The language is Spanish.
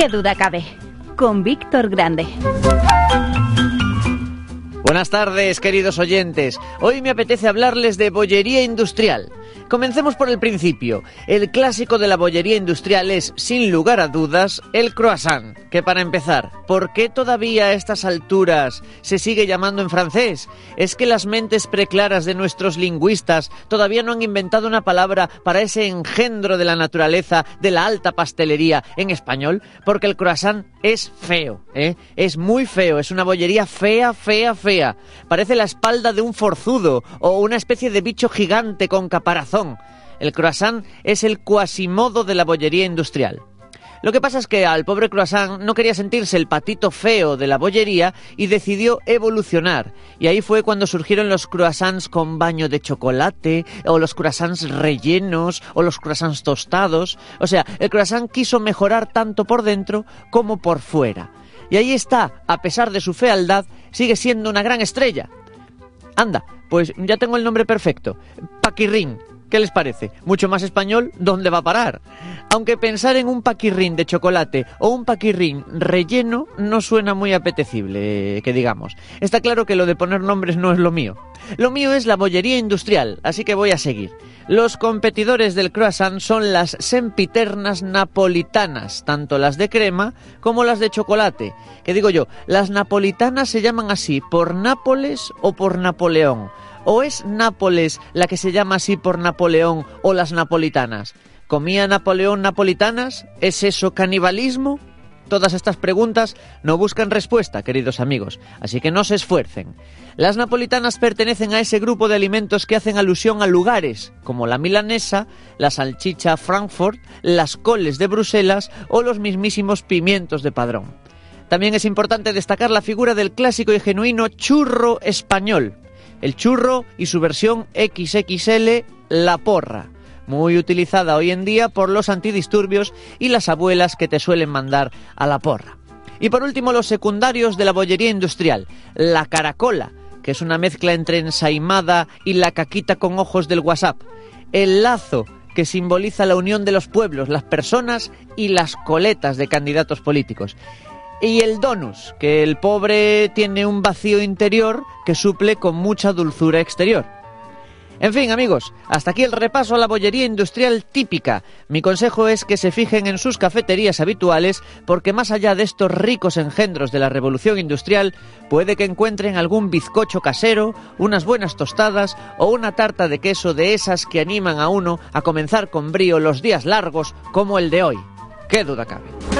¿Qué duda cabe? Con Víctor Grande. Buenas tardes, queridos oyentes. Hoy me apetece hablarles de bollería industrial. Comencemos por el principio. El clásico de la bollería industrial es, sin lugar a dudas, el croissant. Que para empezar, ¿por qué todavía a estas alturas se sigue llamando en francés? ¿Es que las mentes preclaras de nuestros lingüistas todavía no han inventado una palabra para ese engendro de la naturaleza de la alta pastelería en español? Porque el croissant es feo, ¿eh? Es muy feo, es una bollería fea, fea, fea. Parece la espalda de un forzudo o una especie de bicho gigante con caparazón el croissant es el cuasimodo de la bollería industrial. Lo que pasa es que al pobre croissant no quería sentirse el patito feo de la bollería y decidió evolucionar. Y ahí fue cuando surgieron los croissants con baño de chocolate, o los croissants rellenos, o los croissants tostados. O sea, el croissant quiso mejorar tanto por dentro como por fuera. Y ahí está, a pesar de su fealdad, sigue siendo una gran estrella. Anda, pues ya tengo el nombre perfecto. Paquirrín. ¿Qué les parece? Mucho más español, ¿dónde va a parar? Aunque pensar en un paquirrín de chocolate o un paquirrín relleno no suena muy apetecible, que digamos. Está claro que lo de poner nombres no es lo mío. Lo mío es la bollería industrial, así que voy a seguir. Los competidores del croissant son las sempiternas napolitanas, tanto las de crema como las de chocolate. Que digo yo, las napolitanas se llaman así por Nápoles o por Napoleón ¿O es Nápoles la que se llama así por Napoleón o las napolitanas? ¿Comía Napoleón napolitanas? ¿Es eso canibalismo? Todas estas preguntas no buscan respuesta, queridos amigos, así que no se esfuercen. Las napolitanas pertenecen a ese grupo de alimentos que hacen alusión a lugares, como la milanesa, la salchicha Frankfurt, las coles de Bruselas o los mismísimos pimientos de padrón. También es importante destacar la figura del clásico y genuino churro español, el churro y su versión XXL, la porra, muy utilizada hoy en día por los antidisturbios y las abuelas que te suelen mandar a la porra. Y por último, los secundarios de la bollería industrial, la caracola, que es una mezcla entre ensaimada y la caquita con ojos del WhatsApp, el lazo, que simboliza la unión de los pueblos, las personas y las coletas de candidatos políticos y el donus, que el pobre tiene un vacío interior que suple con mucha dulzura exterior. En fin, amigos, hasta aquí el repaso a la bollería industrial típica. Mi consejo es que se fijen en sus cafeterías habituales porque más allá de estos ricos engendros de la revolución industrial, puede que encuentren algún bizcocho casero, unas buenas tostadas o una tarta de queso de esas que animan a uno a comenzar con brío los días largos como el de hoy. ¿Qué duda cabe?